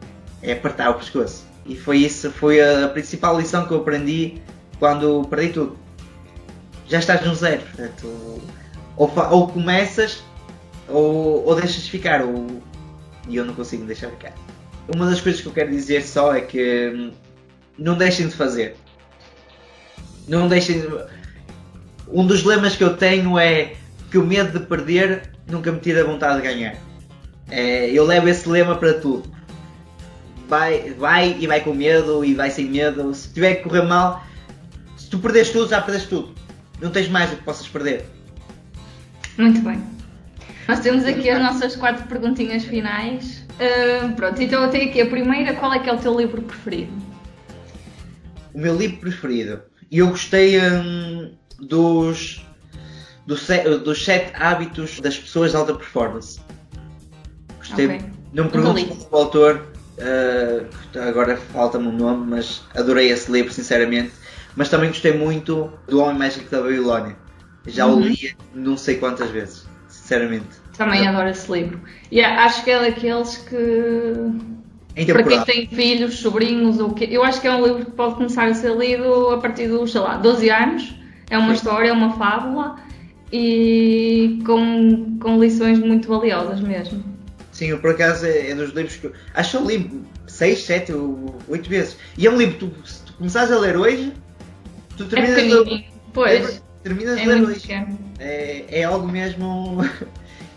é apertar o pescoço. E foi isso, foi a principal lição que eu aprendi quando perdi tudo. Já estás no zero, portanto, ou, ou começas ou, ou deixas ficar, ou, e eu não consigo deixar ficar. Uma das coisas que eu quero dizer só é que hum, não deixem de fazer. Não deixem de... Um dos lemas que eu tenho é que o medo de perder nunca me tira a vontade de ganhar. É, eu levo esse lema para tudo. Vai, vai e vai com medo e vai sem medo. Se tiver que correr mal, se tu perdes tudo, já perdeste tudo. Não tens mais do que possas perder. Muito bem. Nós temos aqui as nossas quatro perguntinhas finais. Pronto, então eu tenho aqui a primeira. Qual é que é o teu livro preferido? O meu livro preferido. E eu gostei hum, dos, dos, se- dos sete hábitos das pessoas de alta performance. Gostei. Ok. Não me Nunca perguntes li. o autor, uh, agora falta-me o nome, mas adorei esse livro, sinceramente. Mas também gostei muito do Homem Mágico da Babilónia. Já o Uhum. li não sei quantas vezes, sinceramente. Também adoro esse livro. E acho que é daqueles que. Para quem tem filhos, sobrinhos ou o quê. Eu acho que é um livro que pode começar a ser lido a partir dos, sei lá, 12 anos. É uma Sim. história, é uma fábula e com, com lições muito valiosas mesmo. Sim, eu por acaso é, é dos livros que eu acho que eu li 6, 7 ou 8 vezes. E é um livro que tu, se tu começares a ler hoje, tu É terminas ler, pequenininho. Pois, terminas é de ler hoje. É, é algo mesmo.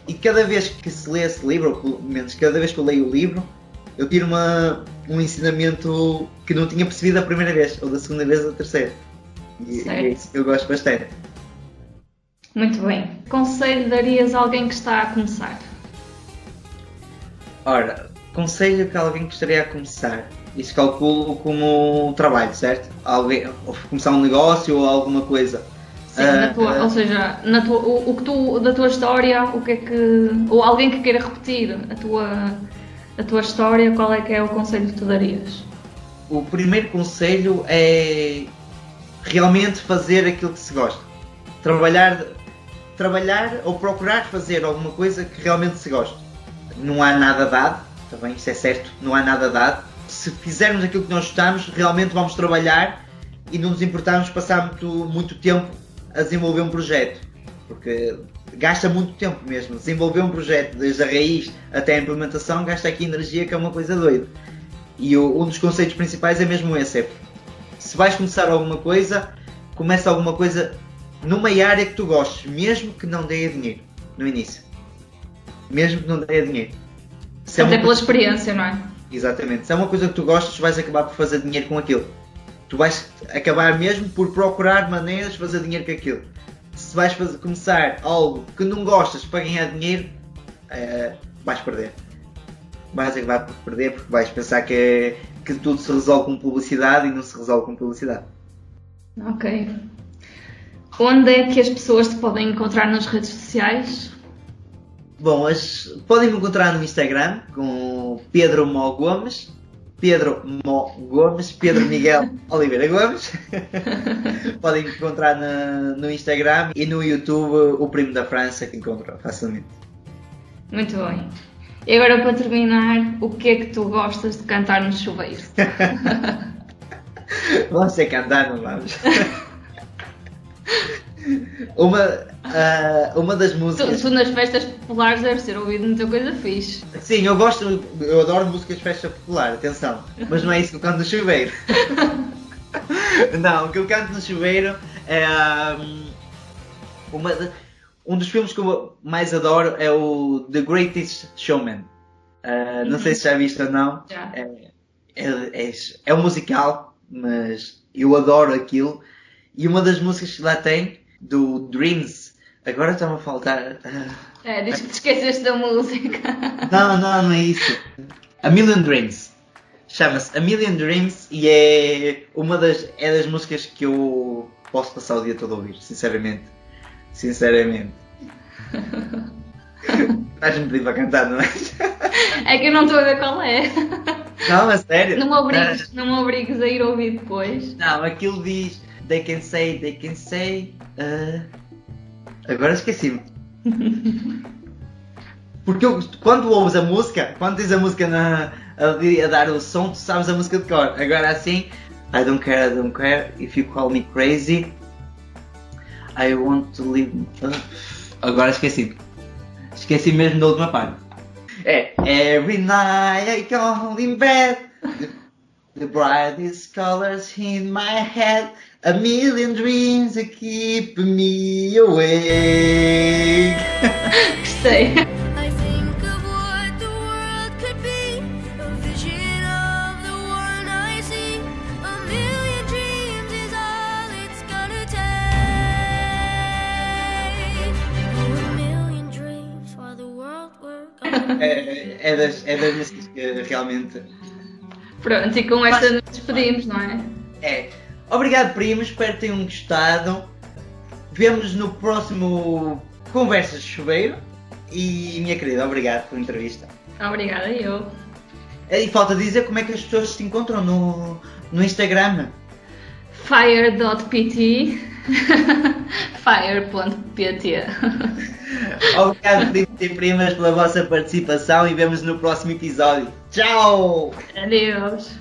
E cada vez que se lê esse livro, ou pelo menos cada vez que eu leio o livro, eu tiro uma, um ensinamento que não tinha percebido a primeira vez, ou da segunda vez ou da terceira. E, é isso que eu gosto bastante. Muito bem. Conselho darias a alguém que está a começar? Ora, conselho que alguém gostaria a começar. Isso calculo como trabalho, certo? Alguém, ou começar um negócio ou alguma coisa. Sim, na tua, ah. ou seja, na tua, o, o que tu, da tua história, o que é que. Ou alguém que queira repetir a tua, a tua história, qual é que é o conselho que tu darias? O primeiro conselho é realmente fazer aquilo que se gosta. Trabalhar, trabalhar ou procurar fazer alguma coisa que realmente se gosta. Não há nada dado, também isso é certo, não há nada dado. Se fizermos aquilo que nós gostamos, realmente vamos trabalhar e não nos importarmos passar muito, muito tempo a desenvolver um projeto. Porque gasta muito tempo mesmo. Desenvolver um projeto, desde a raiz até a implementação, gasta aqui energia que é uma coisa doida. E o- um dos conceitos principais é mesmo esse: é, se vais começar alguma coisa, começa alguma coisa numa área que tu gostes, mesmo que não dê dinheiro no início. Mesmo que não dê dinheiro. Se é Até uma pela coisa- experiência, não é? Exatamente. Se é uma coisa que tu gostas, vais acabar por fazer dinheiro com aquilo. Tu vais acabar mesmo por procurar maneiras de fazer dinheiro com aquilo. Se vais fazer- começar algo que não gostas para ganhar dinheiro, eh, vais perder. Vais acabar por perder porque vais pensar que, que tudo se resolve com publicidade e não se resolve com publicidade. Ok. Onde é que as pessoas te podem encontrar nas redes sociais? Bom, as, podem me encontrar no Instagram com Pedro Mó Gomes, Pedro Mó Gomes, Pedro Miguel <laughs> Oliveira Gomes. <laughs> podem encontrar na- no Instagram e no YouTube o Primo da França que encontram facilmente. Muito bem. E agora para terminar, o que é que tu gostas de cantar no chuveiro? <laughs> Que andar, não vamos? Uma, Ah, uma das Tu, músicas. tu nas festas populares deve ser ouvido muita coisa fixe. Sim, eu gosto, eu adoro músicas de festa popular, atenção. Mas não é isso que eu canto no chuveiro. <laughs> não, o que eu canto no chuveiro é. hum, uma de- um dos filmes que eu mais adoro é o The Greatest Showman. Ah, Não sei se já viste ou não. Já. É, é, é, é um musical, mas eu adoro aquilo. E uma das músicas que lá tem, do Dreams, agora está-me a faltar. ah, É, diz que te esqueceste da música. <laughs> não, não, não é isso. A Million Dreams. Chama-se A Million Dreams e é uma das, é das músicas que eu posso passar o dia todo a ouvir, sinceramente. Sinceramente. <laughs> Estás-me pedir para cantar, não é? É que eu não estou a ver qual é. Não, a sério. Não me obrigues, não me obrigues a ir ouvir depois. Não, aquilo diz They can say, they can say. ah, Agora esqueci-me. <laughs> Porque eu- quando ouves a música, quando tens a música na, ali a dar o som, tu sabes a música de cor. Agora assim, I don't care, I don't care if you call me crazy. I want to live. Ah, Agora esqueci. Esqueci mesmo da última parte. É Every night I go in bed. The brightest colors in my head, a million dreams that keep me awake. <laughs> Gostei. I think of what the world could be, a vision of the one I see. A million dreams is all it's gonna take. A million dreams for the world we're gonna é, é das, é das músicas que realmente. Pronto, e com esta nos despedimos, não é? É. Obrigado, primos, espero que tenham gostado. Vemos no próximo Conversas de Chuveiro. E, minha querida, obrigado pela entrevista. Obrigada, eu. E falta dizer como é que as pessoas se encontram no, no Instagram. Fire.pt <laughs> Fire.pt <laughs> Obrigado, primos e primas, pela vossa participação e vemos no próximo episódio. Tchau! Adeus.